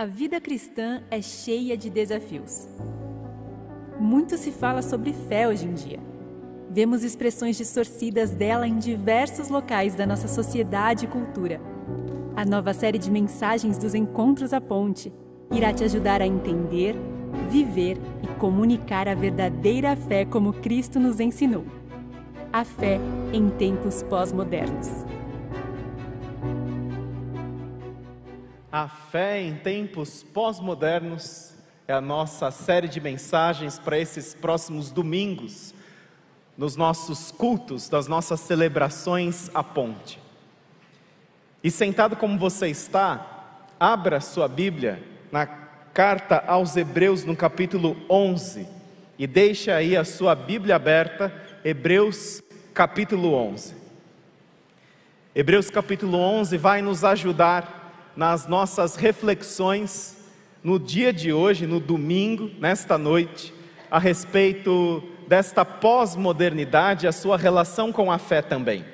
A vida cristã é cheia de desafios. Muito se fala sobre fé hoje em dia. Vemos expressões distorcidas dela em diversos locais da nossa sociedade e cultura. A nova série de mensagens dos Encontros à Ponte irá te ajudar a entender, viver e comunicar a verdadeira fé como Cristo nos ensinou. A fé em tempos pós-modernos. A fé em tempos pós-modernos é a nossa série de mensagens para esses próximos domingos, nos nossos cultos, das nossas celebrações à ponte. E sentado como você está, abra sua Bíblia na carta aos Hebreus, no capítulo 11, e deixe aí a sua Bíblia aberta, Hebreus capítulo 11. Hebreus capítulo 11 vai nos ajudar nas nossas reflexões no dia de hoje, no domingo, nesta noite, a respeito desta pós-modernidade, a sua relação com a fé também.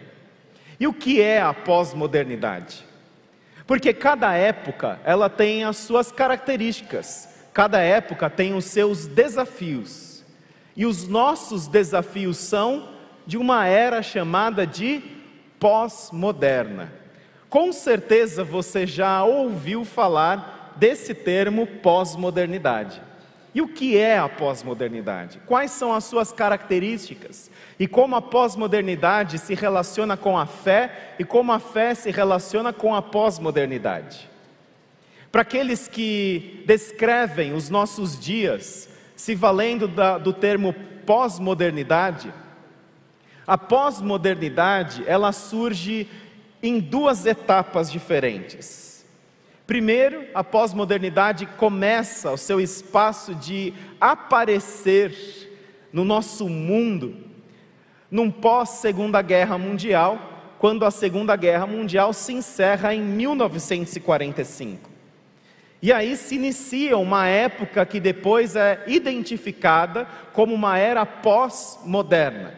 E o que é a pós-modernidade? Porque cada época ela tem as suas características, cada época tem os seus desafios. E os nossos desafios são de uma era chamada de pós-moderna. Com certeza você já ouviu falar desse termo pós-modernidade. E o que é a pós-modernidade? Quais são as suas características? E como a pós-modernidade se relaciona com a fé e como a fé se relaciona com a pós-modernidade? Para aqueles que descrevem os nossos dias se valendo da, do termo pós-modernidade, a pós-modernidade ela surge em duas etapas diferentes. Primeiro, a pós-modernidade começa o seu espaço de aparecer no nosso mundo, num pós-Segunda Guerra Mundial, quando a Segunda Guerra Mundial se encerra em 1945. E aí se inicia uma época que depois é identificada como uma era pós-moderna.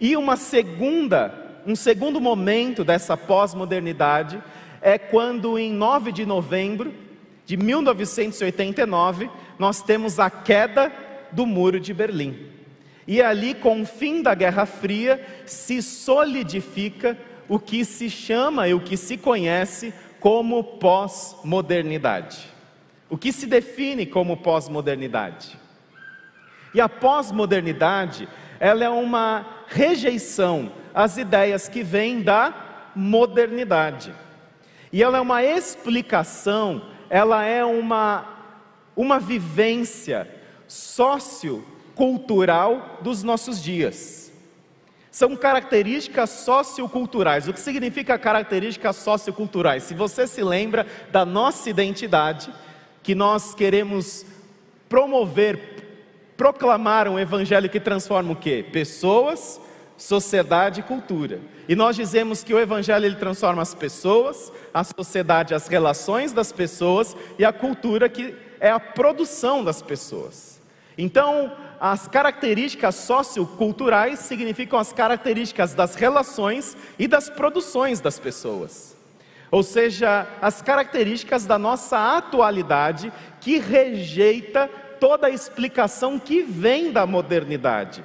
E uma segunda um segundo momento dessa pós-modernidade é quando, em 9 de novembro de 1989, nós temos a queda do Muro de Berlim. E ali, com o fim da Guerra Fria, se solidifica o que se chama e o que se conhece como pós-modernidade. O que se define como pós-modernidade? E a pós-modernidade, ela é uma rejeição as ideias que vêm da modernidade. E ela é uma explicação, ela é uma, uma vivência sociocultural dos nossos dias. São características socioculturais. O que significa características socioculturais? Se você se lembra da nossa identidade, que nós queremos promover, proclamar um evangelho que transforma o quê? Pessoas sociedade e cultura. E nós dizemos que o evangelho ele transforma as pessoas, a sociedade, as relações das pessoas e a cultura que é a produção das pessoas. Então, as características socioculturais significam as características das relações e das produções das pessoas. Ou seja, as características da nossa atualidade que rejeita toda a explicação que vem da modernidade.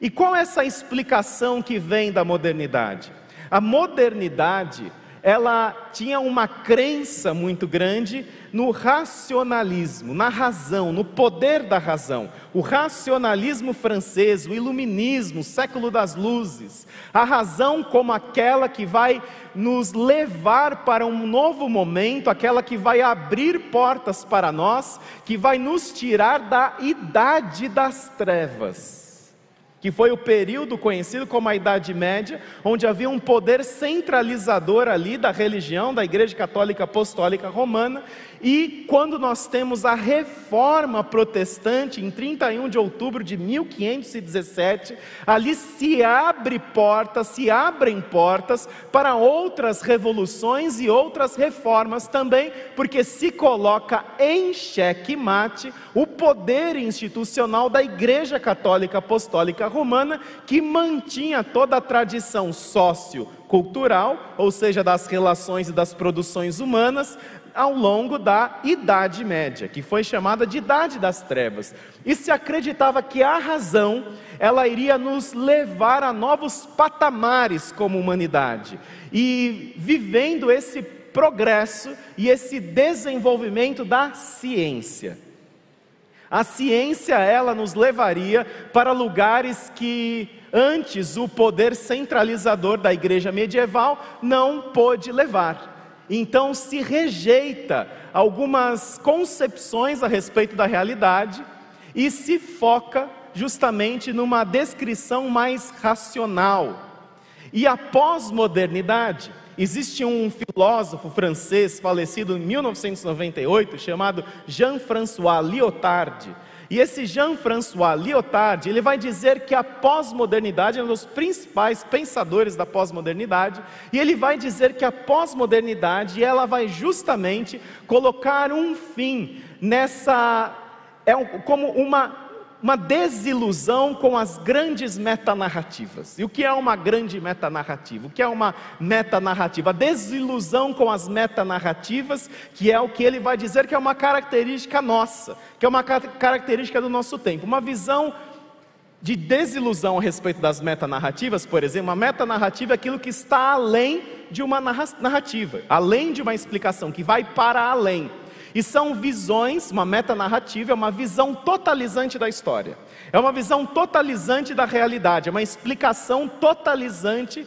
E qual é essa explicação que vem da modernidade? A modernidade, ela tinha uma crença muito grande no racionalismo, na razão, no poder da razão. O racionalismo francês, o iluminismo, o século das luzes. A razão como aquela que vai nos levar para um novo momento, aquela que vai abrir portas para nós, que vai nos tirar da idade das trevas que foi o período conhecido como a Idade Média, onde havia um poder centralizador ali da religião, da Igreja Católica Apostólica Romana, e quando nós temos a reforma protestante, em 31 de outubro de 1517, ali se abre portas, se abrem portas para outras revoluções e outras reformas também, porque se coloca em xeque mate o poder institucional da Igreja Católica Apostólica Romana, que mantinha toda a tradição sociocultural, ou seja, das relações e das produções humanas, ao longo da Idade Média, que foi chamada de Idade das Trevas. E se acreditava que a razão, ela iria nos levar a novos patamares como humanidade. E vivendo esse progresso e esse desenvolvimento da ciência. A ciência, ela nos levaria para lugares que antes o poder centralizador da igreja medieval não pôde levar. Então se rejeita algumas concepções a respeito da realidade e se foca justamente numa descrição mais racional. E a pós-modernidade, existe um filósofo francês falecido em 1998 chamado Jean-François Lyotard, e esse Jean-François Lyotard, ele vai dizer que a pós-modernidade é um dos principais pensadores da pós-modernidade, e ele vai dizer que a pós-modernidade, ela vai justamente colocar um fim nessa é como uma uma desilusão com as grandes metanarrativas. E o que é uma grande metanarrativa? O que é uma metanarrativa? A desilusão com as metanarrativas, que é o que ele vai dizer que é uma característica nossa, que é uma característica do nosso tempo. Uma visão de desilusão a respeito das metanarrativas, por exemplo, uma metanarrativa é aquilo que está além de uma narrativa, além de uma explicação, que vai para além. E são visões, uma metanarrativa é uma visão totalizante da história. É uma visão totalizante da realidade, é uma explicação totalizante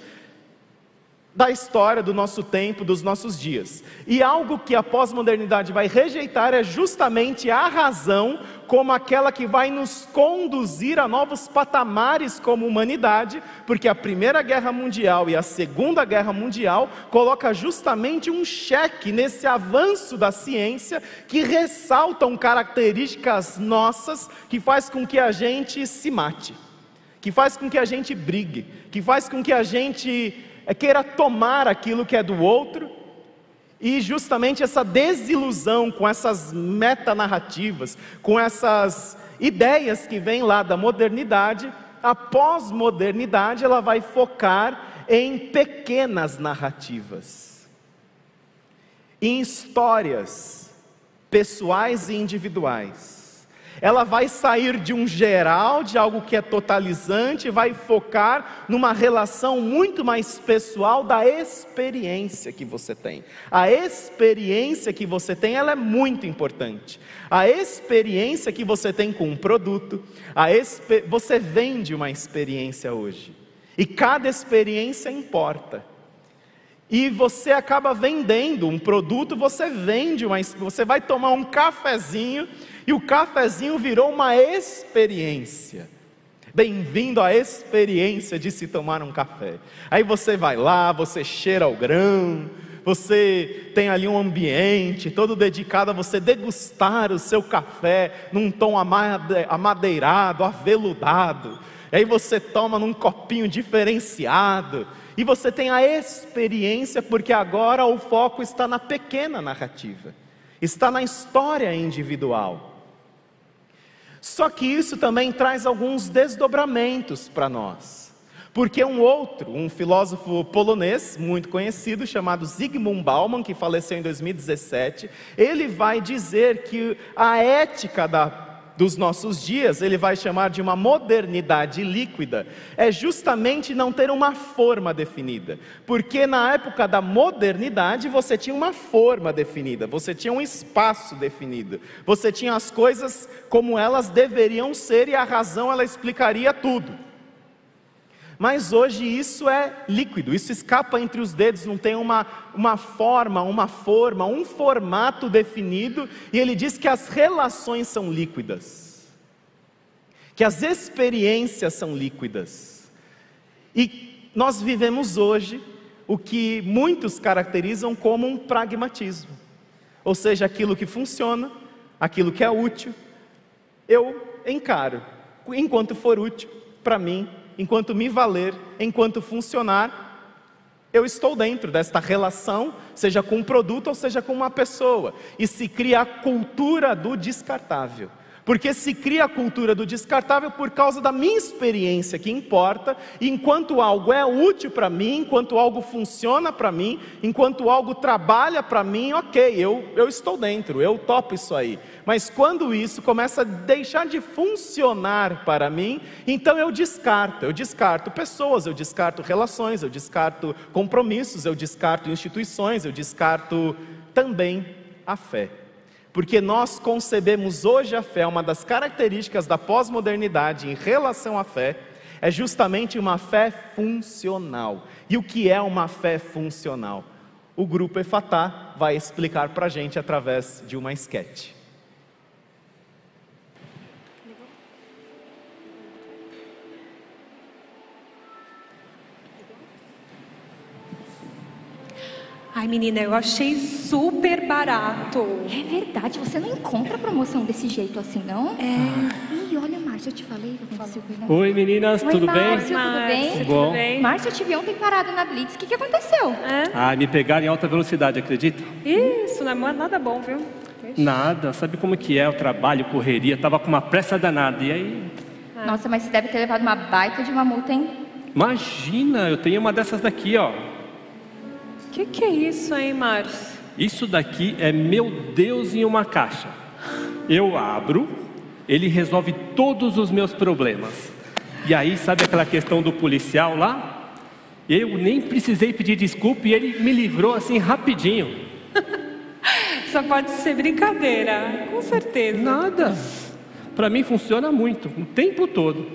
da história do nosso tempo, dos nossos dias. E algo que a pós-modernidade vai rejeitar é justamente a razão como aquela que vai nos conduzir a novos patamares como humanidade, porque a Primeira Guerra Mundial e a Segunda Guerra Mundial coloca justamente um cheque nesse avanço da ciência que ressaltam características nossas que faz com que a gente se mate, que faz com que a gente brigue, que faz com que a gente queira tomar aquilo que é do outro, e justamente essa desilusão com essas metanarrativas, com essas ideias que vêm lá da modernidade, a pós-modernidade ela vai focar em pequenas narrativas, em histórias pessoais e individuais ela vai sair de um geral, de algo que é totalizante, vai focar numa relação muito mais pessoal da experiência que você tem. A experiência que você tem, ela é muito importante. A experiência que você tem com um produto, a você vende uma experiência hoje. E cada experiência importa. E você acaba vendendo um produto, você vende você vai tomar um cafezinho e o cafezinho virou uma experiência. Bem-vindo à experiência de se tomar um café. Aí você vai lá, você cheira o grão, você tem ali um ambiente todo dedicado a você degustar o seu café num tom amadeirado, aveludado. Aí você toma num copinho diferenciado e você tem a experiência, porque agora o foco está na pequena narrativa, está na história individual. Só que isso também traz alguns desdobramentos para nós. Porque um outro, um filósofo polonês muito conhecido, chamado Zygmunt Bauman, que faleceu em 2017, ele vai dizer que a ética da dos nossos dias, ele vai chamar de uma modernidade líquida, é justamente não ter uma forma definida. Porque na época da modernidade você tinha uma forma definida, você tinha um espaço definido, você tinha as coisas como elas deveriam ser e a razão ela explicaria tudo. Mas hoje isso é líquido, isso escapa entre os dedos, não tem uma, uma forma, uma forma, um formato definido, e ele diz que as relações são líquidas, que as experiências são líquidas. E nós vivemos hoje o que muitos caracterizam como um pragmatismo, ou seja, aquilo que funciona, aquilo que é útil, eu encaro, enquanto for útil para mim enquanto me valer, enquanto funcionar, eu estou dentro desta relação, seja com um produto ou seja com uma pessoa, e se cria a cultura do descartável. Porque se cria a cultura do descartável por causa da minha experiência que importa, enquanto algo é útil para mim, enquanto algo funciona para mim, enquanto algo trabalha para mim, ok, eu, eu estou dentro, eu topo isso aí. Mas quando isso começa a deixar de funcionar para mim, então eu descarto. Eu descarto pessoas, eu descarto relações, eu descarto compromissos, eu descarto instituições, eu descarto também a fé. Porque nós concebemos hoje a fé, uma das características da pós-modernidade em relação à fé, é justamente uma fé funcional. E o que é uma fé funcional? O grupo Efatá vai explicar para a gente através de uma esquete. Ai, menina, eu achei super barato. É verdade, você não encontra promoção desse jeito assim, não? É. Ih, olha, Márcia, eu te falei. ele. Oi meninas, Oi, tudo Márcio, bem? tudo Márcia, bem? tudo Bom. bem? Márcia, eu te vi ontem parado na Blitz. O que, que aconteceu? É? Ah, me pegaram em alta velocidade, acredita? Isso, não é nada bom, viu? Nada, sabe como que é o trabalho, correria, tava com uma pressa danada. E aí, Nossa, mas você deve ter levado uma baita de uma multa, hein? imagina, eu tenho uma dessas daqui, ó. O que, que é isso, hein, Márcio? Isso daqui é meu Deus em uma caixa. Eu abro, ele resolve todos os meus problemas. E aí, sabe aquela questão do policial lá? Eu nem precisei pedir desculpa e ele me livrou assim rapidinho. Só pode ser brincadeira, com certeza. Nada. Pra mim funciona muito, o tempo todo.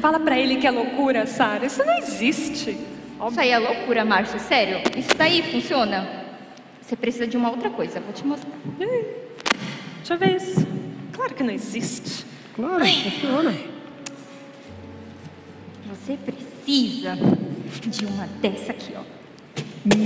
Fala pra ele que é loucura, Sara. Isso não existe. Isso aí é loucura, Márcia, sério. Isso daí funciona? Você precisa de uma outra coisa, vou te mostrar. Deixa eu ver isso. Claro que não existe. Claro, funciona. Você precisa de uma dessa aqui, ó.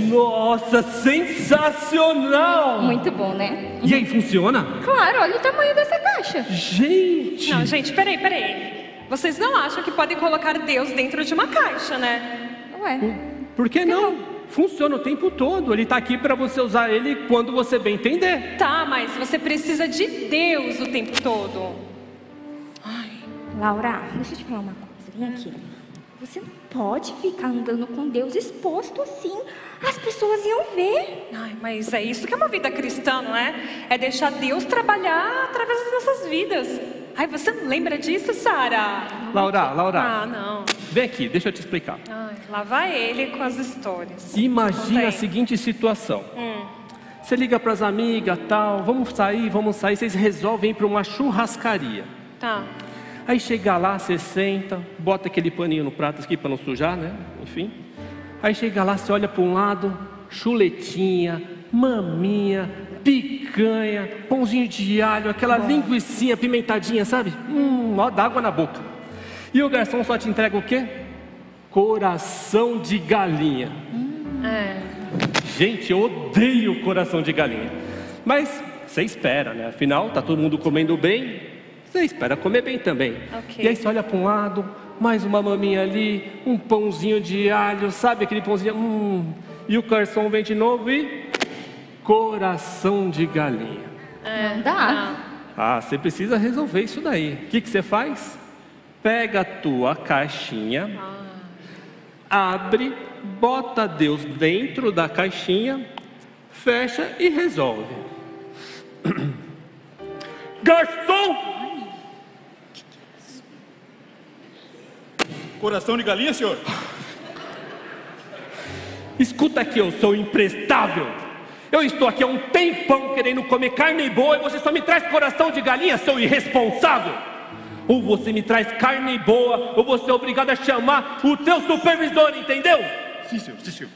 Nossa, sensacional! Muito bom, né? E aí, funciona? Claro, olha o tamanho dessa caixa. Gente! Não, gente, peraí, peraí. Vocês não acham que podem colocar Deus dentro de uma caixa, né? Ué, Por que não? Funciona o tempo todo. Ele está aqui para você usar ele quando você bem entender. Tá, mas você precisa de Deus o tempo todo. Laura, deixa eu te falar uma coisa. Vem aqui. Você não pode ficar andando com Deus exposto assim. As pessoas iam ver. Ai, mas é isso que é uma vida cristã, não é? É deixar Deus trabalhar através das nossas vidas. Ai, você não lembra disso, Sara? Laura, Laura, Ah, não. vem aqui, deixa eu te explicar. Ai, lá vai ele com as histórias. Imagina a seguinte situação. Hum. Você liga para as amigas, tal, vamos sair, vamos sair, vocês resolvem ir para uma churrascaria. Tá. Aí chega lá, você senta, bota aquele paninho no prato aqui para não sujar, né? Enfim. Aí chega lá, você olha para um lado, chuletinha, maminha, picanha, pãozinho de alho, aquela linguiçinha pimentadinha, sabe? Hum, ó, dá água na boca. E o garçom só te entrega o quê? Coração de galinha. É. Gente, eu odeio coração de galinha. Mas você espera, né? Afinal, tá todo mundo comendo bem. Você espera comer bem também. Ok. E aí você olha para um lado, mais uma maminha ali, um pãozinho de alho, sabe aquele pãozinho? Hum. E o garçom vem de novo e coração de galinha. não dá. Ah, você precisa resolver isso daí. O que, que você faz? Pega a tua caixinha, abre, bota Deus dentro da caixinha, fecha e resolve. Garçom! Coração de galinha, senhor? Escuta aqui, eu sou imprestável. Eu estou aqui há um tempão querendo comer carne boa e você só me traz coração de galinha, seu irresponsável. Ou você me traz carne boa, ou você é obrigado a chamar o teu supervisor, entendeu? Sim, senhor, sim, senhor.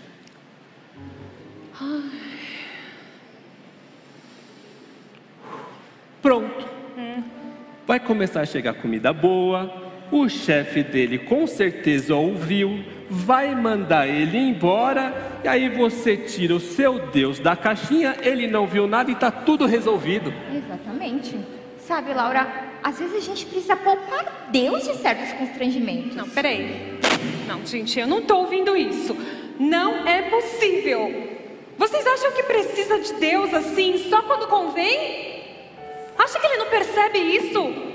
Pronto. Vai começar a chegar comida boa. O chefe dele com certeza ouviu, vai mandar ele embora. E aí você tira o seu Deus da caixinha, ele não viu nada e está tudo resolvido. Exatamente. Sabe, Laura, às vezes a gente precisa poupar Deus de certos constrangimentos. Não, peraí. Não, gente, eu não tô ouvindo isso. Não é possível. Vocês acham que precisa de Deus assim só quando convém? Acha que ele não percebe isso?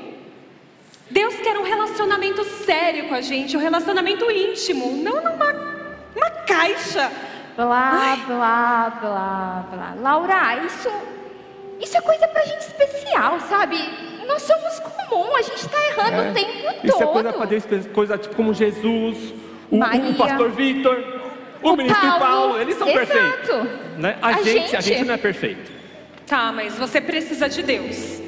Deus quer um relacionamento sério com a gente, um relacionamento íntimo, não numa uma caixa. Blá, blá, blá, blá. Laura, isso, isso é coisa pra gente especial, sabe? Nós somos comum, a gente tá errando É. o tempo todo. Isso é coisa para Deus, coisa tipo como Jesus, o, o pastor Vitor, o, ministro Paulo. Paulo, eles são Exato. perfeitos. Né? A, A gente, a gente. gente não é perfeito. Tá, mas você precisa de Deus.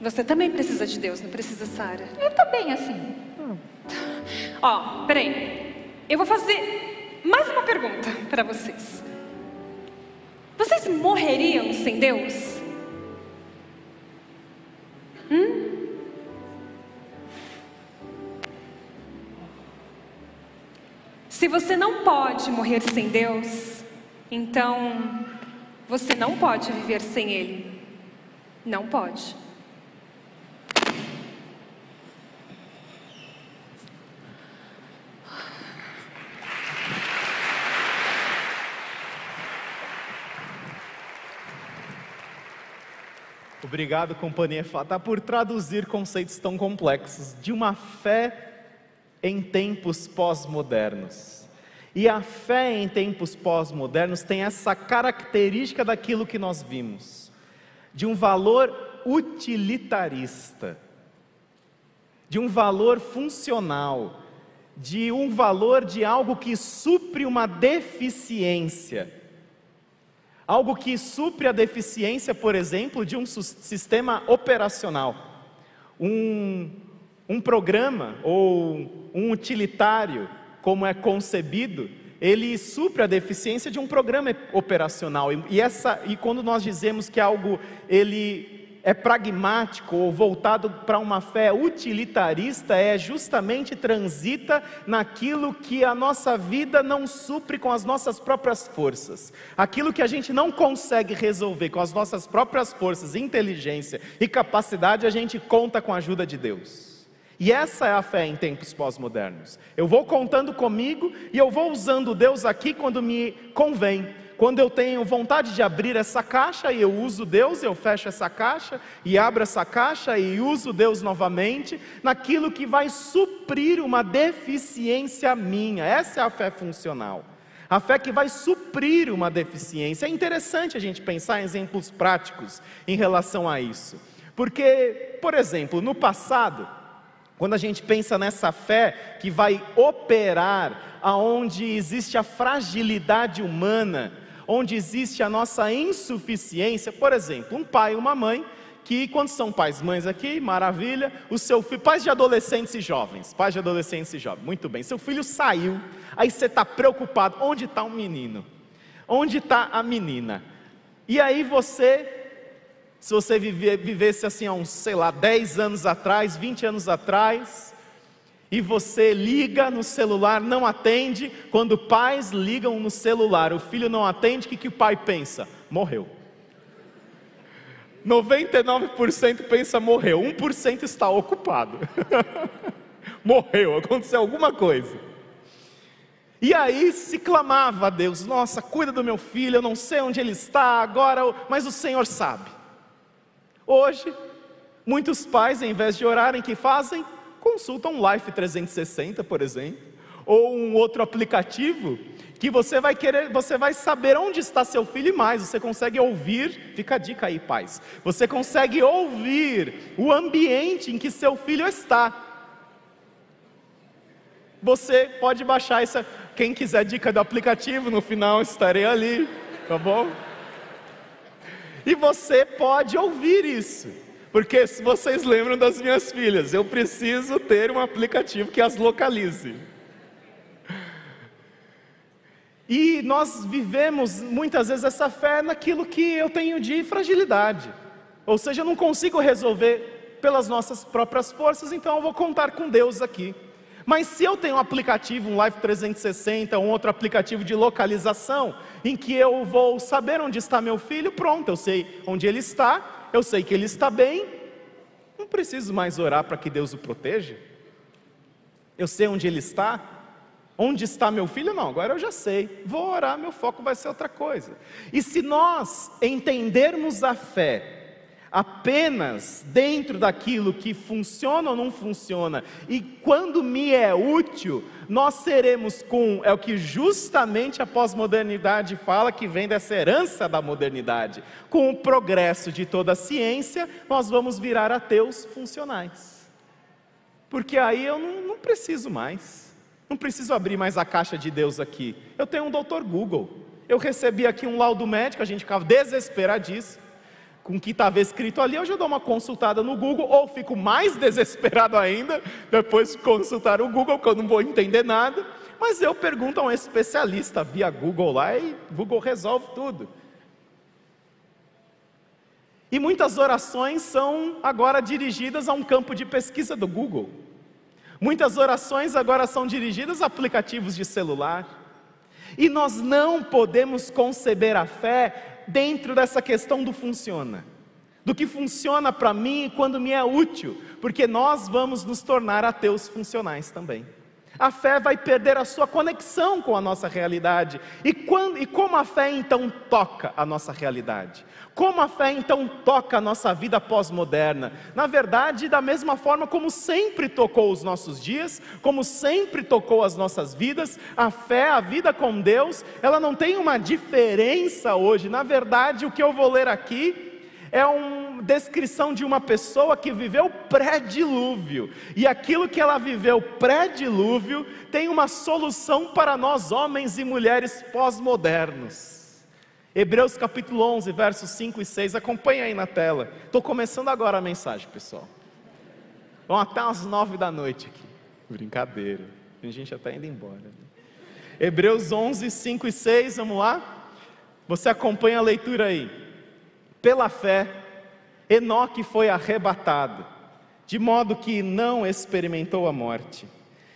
Você também precisa de Deus, não precisa, Sara? Eu tô bem assim. Ó, peraí. Eu vou fazer mais uma pergunta para vocês. Vocês morreriam sem Deus? Se você não pode morrer sem Deus, então você não pode viver sem Ele. Não pode. Obrigado, companhia Fata, por traduzir conceitos tão complexos de uma fé em tempos pós-modernos. E a fé em tempos pós-modernos tem essa característica daquilo que nós vimos, de um valor utilitarista, de um valor funcional, de um valor de algo que supre uma deficiência. Algo que supre a deficiência, por exemplo, de um sistema operacional. Um, um programa ou um utilitário, como é concebido, ele supre a deficiência de um programa operacional. E essa, e quando nós dizemos que algo ele é pragmático ou voltado para uma fé utilitarista, é justamente transita naquilo que a nossa vida não supre com as nossas próprias forças. Aquilo que a gente não consegue resolver com as nossas próprias forças, inteligência e capacidade, a gente conta com a ajuda de Deus. E essa é a fé em tempos pós-modernos. Eu vou contando comigo e eu vou usando Deus aqui quando me convém. Quando eu tenho vontade de abrir essa caixa e eu uso Deus, eu fecho essa caixa e abro essa caixa e uso Deus novamente, naquilo que vai suprir uma deficiência minha. Essa é a fé funcional. A fé que vai suprir uma deficiência. É interessante a gente pensar em exemplos práticos em relação a isso. Porque, por exemplo, no passado, quando a gente pensa nessa fé que vai operar aonde existe a fragilidade humana, onde existe a nossa insuficiência, por exemplo, um pai e uma mãe que quando são pais, mães aqui, maravilha, o seu filho, pais de adolescentes e jovens, pais de adolescentes e jovens, muito bem, seu filho saiu, aí você está preocupado, onde está o menino? Onde está a menina? E aí você se você vive- vivesse assim há uns, sei lá, 10 anos atrás, 20 anos atrás, e você liga no celular, não atende, quando pais ligam no celular, o filho não atende, o que, que o pai pensa? Morreu. 99% pensa morreu, 1% está ocupado. morreu, aconteceu alguma coisa. E aí se clamava a Deus: Nossa, cuida do meu filho, eu não sei onde ele está agora, mas o Senhor sabe. Hoje, muitos pais, em vez de orarem, que fazem? Consultam um Life 360, por exemplo, ou um outro aplicativo que você vai querer, você vai saber onde está seu filho e mais, você consegue ouvir, fica a dica aí, pais. Você consegue ouvir o ambiente em que seu filho está. Você pode baixar essa, quem quiser dica do aplicativo, no final estarei ali, tá bom? E você pode ouvir isso. Porque se vocês lembram das minhas filhas, eu preciso ter um aplicativo que as localize. E nós vivemos muitas vezes essa fé naquilo que eu tenho de fragilidade. Ou seja, eu não consigo resolver pelas nossas próprias forças, então eu vou contar com Deus aqui. Mas se eu tenho um aplicativo, um Live 360, um outro aplicativo de localização, em que eu vou saber onde está meu filho, pronto, eu sei onde ele está, eu sei que ele está bem, não preciso mais orar para que Deus o proteja. Eu sei onde ele está. Onde está meu filho? Não, agora eu já sei. Vou orar, meu foco vai ser outra coisa. E se nós entendermos a fé apenas dentro daquilo que funciona ou não funciona, e quando me é útil, nós seremos com, é o que justamente a pós-modernidade fala, que vem dessa herança da modernidade. Com o progresso de toda a ciência, nós vamos virar ateus funcionais. Porque aí eu não, não preciso mais, não preciso abrir mais a caixa de Deus aqui. Eu tenho um doutor Google. Eu recebi aqui um laudo médico, a gente ficava desesperadíssimo com o que estava escrito ali, eu já dou uma consultada no Google, ou fico mais desesperado ainda, depois de consultar o Google, que eu não vou entender nada, mas eu pergunto a um especialista via Google lá e Google resolve tudo. E muitas orações são agora dirigidas a um campo de pesquisa do Google. Muitas orações agora são dirigidas a aplicativos de celular. E nós não podemos conceber a fé dentro dessa questão do funciona, do que funciona para mim quando me é útil, porque nós vamos nos tornar ateus funcionais também. A fé vai perder a sua conexão com a nossa realidade. E, quando, e como a fé então toca a nossa realidade? Como a fé então toca a nossa vida pós-moderna? Na verdade, da mesma forma como sempre tocou os nossos dias, como sempre tocou as nossas vidas, a fé, a vida com Deus, ela não tem uma diferença hoje. Na verdade, o que eu vou ler aqui é uma descrição de uma pessoa que viveu pré-dilúvio, e aquilo que ela viveu pré-dilúvio tem uma solução para nós, homens e mulheres pós-modernos. Hebreus capítulo 11, versos 5 e 6, acompanha aí na tela. Estou começando agora a mensagem, pessoal. Vão até as nove da noite aqui. Brincadeira, a gente está indo embora. Né? Hebreus 11, 5 e 6, vamos lá? Você acompanha a leitura aí. Pela fé, Enoque foi arrebatado, de modo que não experimentou a morte,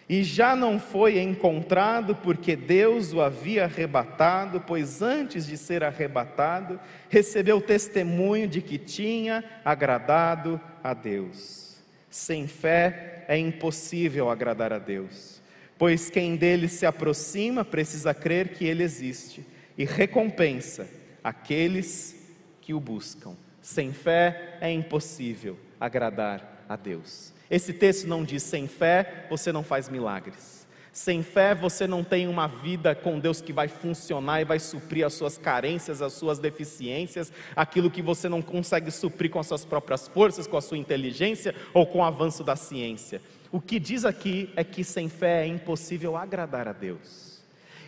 e já não foi encontrado porque Deus o havia arrebatado, pois antes de ser arrebatado, recebeu testemunho de que tinha agradado a Deus. Sem fé é impossível agradar a Deus, pois quem dele se aproxima precisa crer que ele existe e recompensa aqueles que o buscam. Sem fé é impossível agradar a Deus. Esse texto não diz sem fé você não faz milagres. Sem fé você não tem uma vida com Deus que vai funcionar e vai suprir as suas carências, as suas deficiências, aquilo que você não consegue suprir com as suas próprias forças, com a sua inteligência ou com o avanço da ciência. O que diz aqui é que sem fé é impossível agradar a Deus.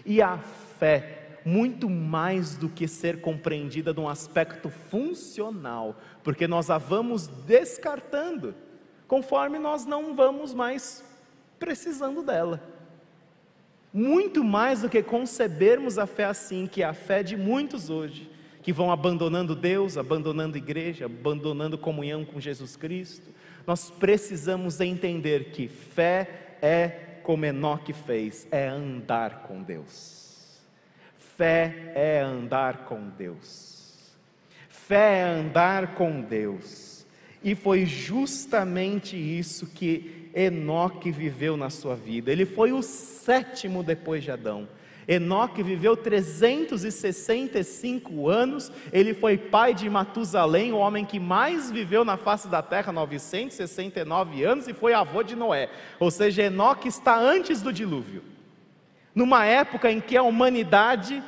E a fé muito mais do que ser compreendida de um aspecto funcional, porque nós a vamos descartando, conforme nós não vamos mais precisando dela. Muito mais do que concebermos a fé assim, que é a fé de muitos hoje, que vão abandonando Deus, abandonando igreja, abandonando comunhão com Jesus Cristo, nós precisamos entender que fé é como Enoque fez, é andar com Deus. Fé é andar com Deus. Fé é andar com Deus. E foi justamente isso que Enoque viveu na sua vida. Ele foi o sétimo depois de Adão. Enoque viveu 365 anos, ele foi pai de Matusalém, o homem que mais viveu na face da terra, 969 anos, e foi avô de Noé. Ou seja, Enoque está antes do dilúvio numa época em que a humanidade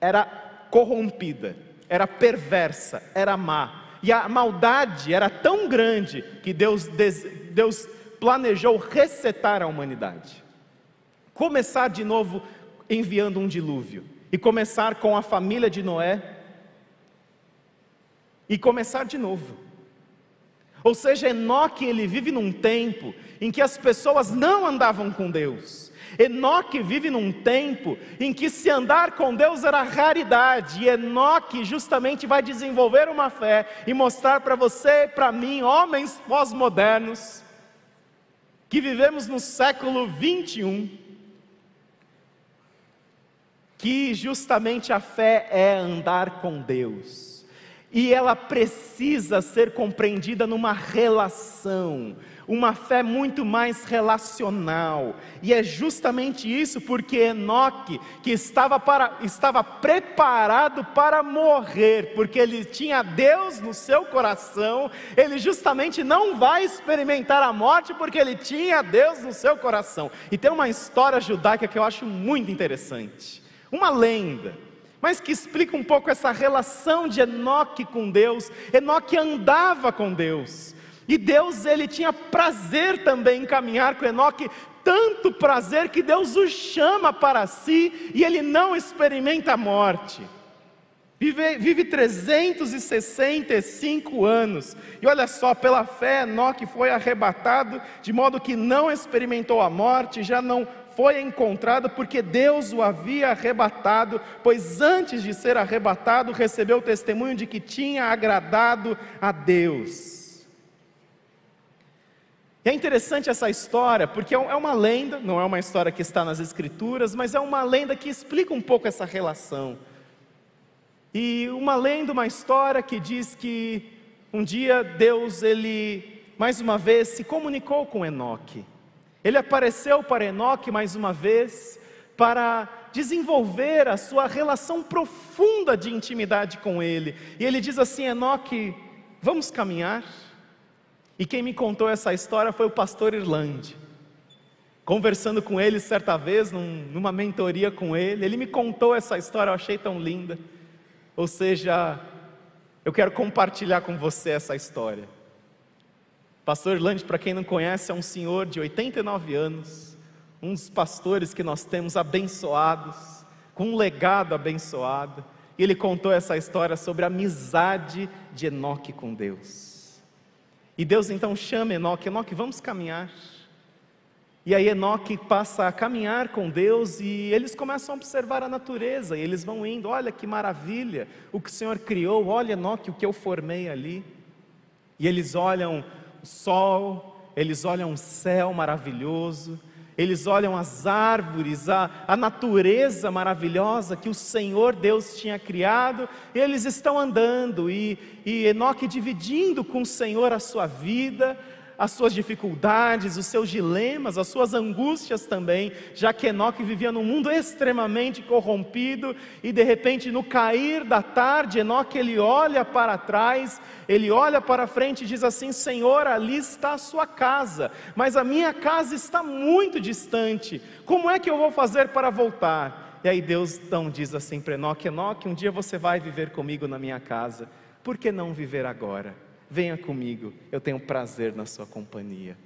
era corrompida, era perversa, era má. E a maldade era tão grande que Deus, Deus planejou resetar a humanidade. Começar de novo enviando um dilúvio. E começar com a família de Noé. E começar de novo. Ou seja, Enoque ele vive num tempo em que as pessoas não andavam com Deus Enoque vive num tempo em que se andar com Deus era raridade, e Enoque justamente vai desenvolver uma fé e mostrar para você para mim, homens pós-modernos, que vivemos no século 21, que justamente a fé é andar com Deus. E ela precisa ser compreendida numa relação, uma fé muito mais relacional. E é justamente isso porque Enoque, que estava, para, estava preparado para morrer, porque ele tinha Deus no seu coração, ele justamente não vai experimentar a morte porque ele tinha Deus no seu coração. E tem uma história judaica que eu acho muito interessante, uma lenda mas que explica um pouco essa relação de Enoque com Deus. Enoque andava com Deus. E Deus ele tinha prazer também em caminhar com Enoque, tanto prazer que Deus o chama para si e ele não experimenta a morte. Vive, vive 365 anos, e olha só, pela fé, Enoque foi arrebatado, de modo que não experimentou a morte, já não foi encontrado porque Deus o havia arrebatado, pois antes de ser arrebatado, recebeu o testemunho de que tinha agradado a Deus. E é interessante essa história, porque é, é uma lenda, não é uma história que está nas Escrituras, mas é uma lenda que explica um pouco essa relação. E uma lenda, uma história que diz que um dia Deus, ele, mais uma vez, se comunicou com Enoque. Ele apareceu para Enoque mais uma vez, para desenvolver a sua relação profunda de intimidade com ele. E ele diz assim: Enoque, vamos caminhar? E quem me contou essa história foi o pastor Irlande. Conversando com ele certa vez, num, numa mentoria com ele, ele me contou essa história, eu achei tão linda. Ou seja, eu quero compartilhar com você essa história. Pastor Irlande, para quem não conhece, é um senhor de 89 anos, um dos pastores que nós temos abençoados, com um legado abençoado. E ele contou essa história sobre a amizade de Enoque com Deus. E Deus então chama Enoque, Enoque, vamos caminhar. E aí Enoque passa a caminhar com Deus e eles começam a observar a natureza, e eles vão indo, olha que maravilha, o que o Senhor criou, olha Enoque, o que eu formei ali. E eles olham sol, eles olham o céu maravilhoso, eles olham as árvores, a, a natureza maravilhosa que o Senhor Deus tinha criado, e eles estão andando, e, e Enoque dividindo com o Senhor a sua vida, as suas dificuldades, os seus dilemas, as suas angústias também, já que Enoque vivia num mundo extremamente corrompido e de repente no cair da tarde, Enoque ele olha para trás, ele olha para frente e diz assim: Senhor, ali está a sua casa, mas a minha casa está muito distante. Como é que eu vou fazer para voltar? E aí Deus então diz assim para Enoque: Enoque, um dia você vai viver comigo na minha casa. Por que não viver agora? Venha comigo, eu tenho prazer na sua companhia.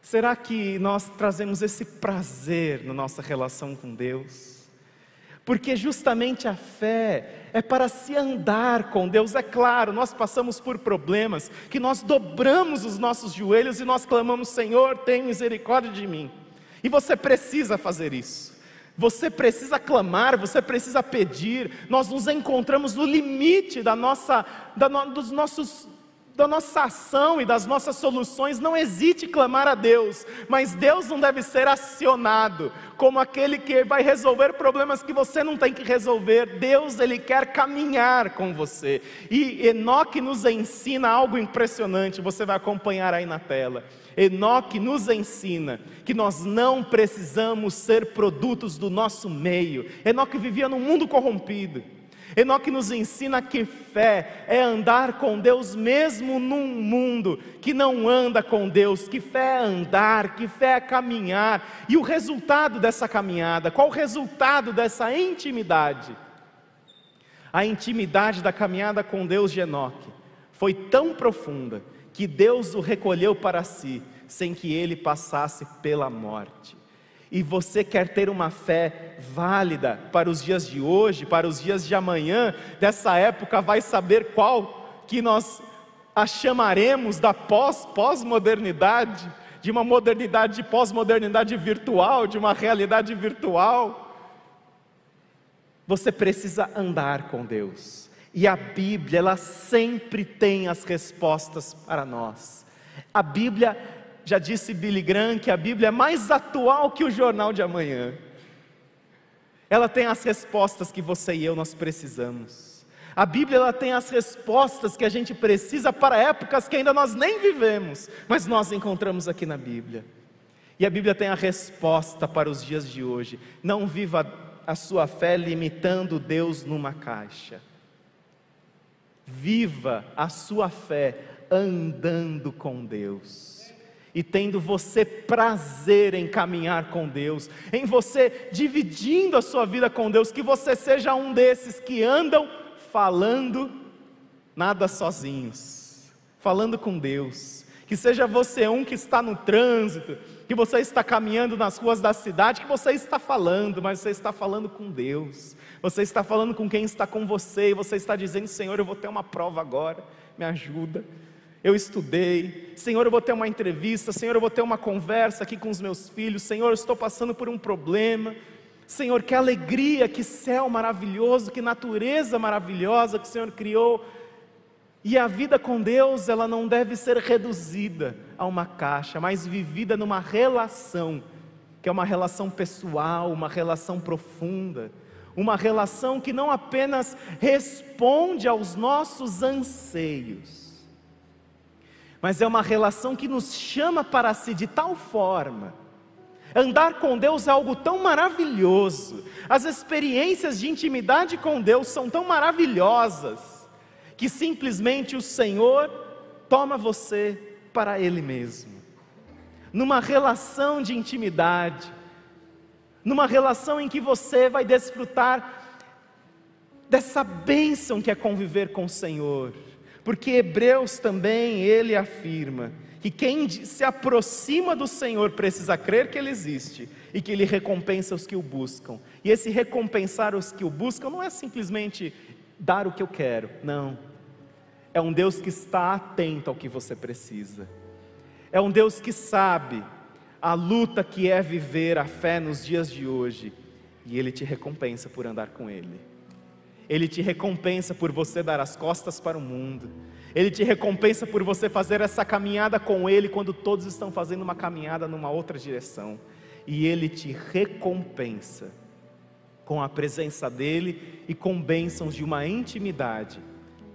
Será que nós trazemos esse prazer na nossa relação com Deus? Porque justamente a fé é para se andar com Deus. É claro, nós passamos por problemas que nós dobramos os nossos joelhos e nós clamamos: Senhor, tem misericórdia de mim. E você precisa fazer isso. Você precisa clamar, você precisa pedir. Nós nos encontramos no limite da nossa, da, no, dos nossos, da nossa ação e das nossas soluções. Não hesite clamar a Deus, mas Deus não deve ser acionado como aquele que vai resolver problemas que você não tem que resolver. Deus, Ele quer caminhar com você. E Enoque nos ensina algo impressionante. Você vai acompanhar aí na tela. Enoque nos ensina que nós não precisamos ser produtos do nosso meio. Enoque vivia num mundo corrompido. Enoque nos ensina que fé é andar com Deus mesmo num mundo que não anda com Deus, que fé é andar, que fé é caminhar. E o resultado dessa caminhada, qual o resultado dessa intimidade? A intimidade da caminhada com Deus de Enoque foi tão profunda que Deus o recolheu para si, sem que ele passasse pela morte. E você quer ter uma fé válida para os dias de hoje, para os dias de amanhã, dessa época, vai saber qual que nós a chamaremos da pós-pós-modernidade, de uma modernidade de pós-modernidade virtual, de uma realidade virtual. Você precisa andar com Deus. E a Bíblia, ela sempre tem as respostas para nós. A Bíblia, já disse Billy Graham, que a Bíblia é mais atual que o jornal de amanhã. Ela tem as respostas que você e eu nós precisamos. A Bíblia ela tem as respostas que a gente precisa para épocas que ainda nós nem vivemos, mas nós encontramos aqui na Bíblia. E a Bíblia tem a resposta para os dias de hoje. Não viva a sua fé limitando Deus numa caixa. Viva a sua fé andando com Deus e tendo você prazer em caminhar com Deus, em você dividindo a sua vida com Deus, que você seja um desses que andam falando nada sozinhos, falando com Deus. Que seja você um que está no trânsito, que você está caminhando nas ruas da cidade, que você está falando, mas você está falando com Deus. Você está falando com quem está com você e você está dizendo: Senhor, eu vou ter uma prova agora, me ajuda. Eu estudei, Senhor, eu vou ter uma entrevista, Senhor, eu vou ter uma conversa aqui com os meus filhos, Senhor, eu estou passando por um problema, Senhor, que alegria, que céu maravilhoso, que natureza maravilhosa que o Senhor criou. E a vida com Deus, ela não deve ser reduzida a uma caixa, mas vivida numa relação, que é uma relação pessoal, uma relação profunda, uma relação que não apenas responde aos nossos anseios, mas é uma relação que nos chama para si de tal forma. Andar com Deus é algo tão maravilhoso, as experiências de intimidade com Deus são tão maravilhosas, que simplesmente o Senhor toma você para Ele mesmo, numa relação de intimidade, numa relação em que você vai desfrutar dessa bênção que é conviver com o Senhor. Porque Hebreus também ele afirma que quem se aproxima do Senhor precisa crer que Ele existe e que Ele recompensa os que o buscam. E esse recompensar os que o buscam não é simplesmente dar o que eu quero, não. É um Deus que está atento ao que você precisa. É um Deus que sabe a luta que é viver a fé nos dias de hoje e Ele te recompensa por andar com Ele. Ele te recompensa por você dar as costas para o mundo. Ele te recompensa por você fazer essa caminhada com Ele quando todos estão fazendo uma caminhada numa outra direção. E Ele te recompensa com a presença dEle e com bênçãos de uma intimidade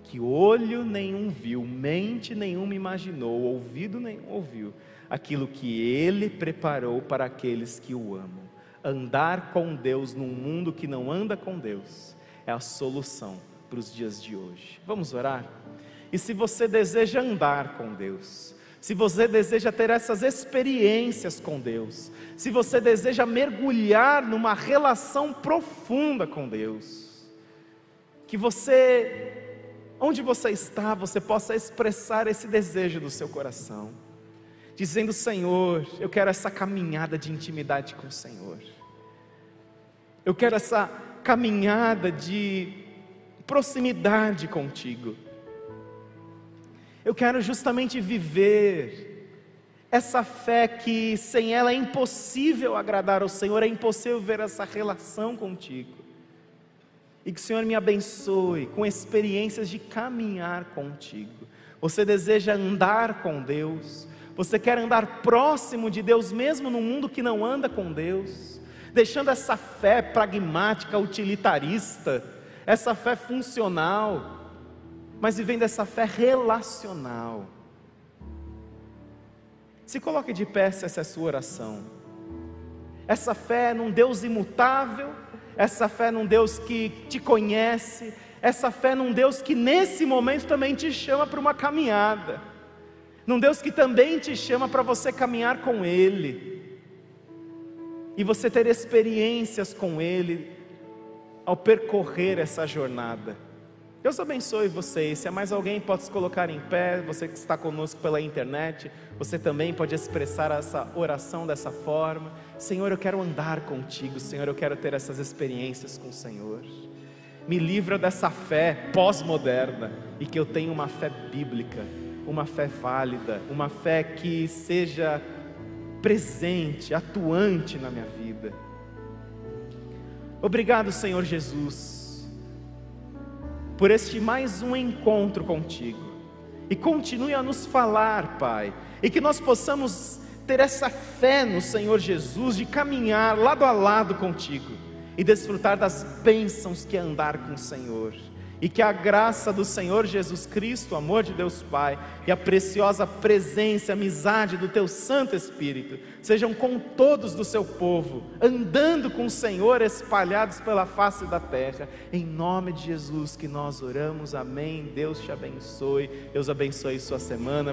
que olho nenhum viu, mente nenhuma imaginou, ouvido nenhum ouviu, aquilo que Ele preparou para aqueles que o amam. Andar com Deus num mundo que não anda com Deus é a solução para os dias de hoje. Vamos orar? E se você deseja andar com Deus, se você deseja ter essas experiências com Deus, se você deseja mergulhar numa relação profunda com Deus, que você, onde você está, você possa expressar esse desejo do seu coração, dizendo: Senhor, eu quero essa caminhada de intimidade com o Senhor, eu quero essa caminhada de proximidade contigo. Eu quero justamente viver essa fé que sem ela é impossível agradar ao Senhor, é impossível ver essa relação contigo. E que o Senhor me abençoe com experiências de caminhar contigo. Você deseja andar com Deus, você quer andar próximo de Deus, mesmo no mundo que não anda com Deus deixando essa fé pragmática, utilitarista, essa fé funcional, mas vivendo essa fé relacional. Se coloque de pé se essa é a sua oração. Essa fé num Deus imutável, essa fé num Deus que te conhece, essa fé num Deus que nesse momento também te chama para uma caminhada, num Deus que também te chama para você caminhar com Ele e você ter experiências com Ele ao percorrer essa jornada. Deus abençoe vocês. Se há mais alguém, pode se colocar em pé. Você que está conosco pela internet, você também pode expressar essa oração dessa forma. Senhor, eu quero andar contigo. Senhor, eu quero ter essas experiências com o Senhor. Me livra dessa fé pós-moderna e que eu tenha uma fé bíblica, uma fé válida, uma fé que seja presente, atuante na minha vida. Obrigado, Senhor Jesus, por este mais um encontro contigo. E continue a nos falar, Pai, e que nós possamos ter essa fé no Senhor Jesus de caminhar lado a lado contigo e desfrutar das bênçãos que é andar com o Senhor. E que a graça do Senhor Jesus Cristo, o amor de Deus Pai e a preciosa presença amizade do Teu Santo Espírito sejam com todos do seu povo, andando com o Senhor espalhados pela face da terra. Em nome de Jesus que nós oramos, amém. Deus te abençoe, Deus abençoe sua semana.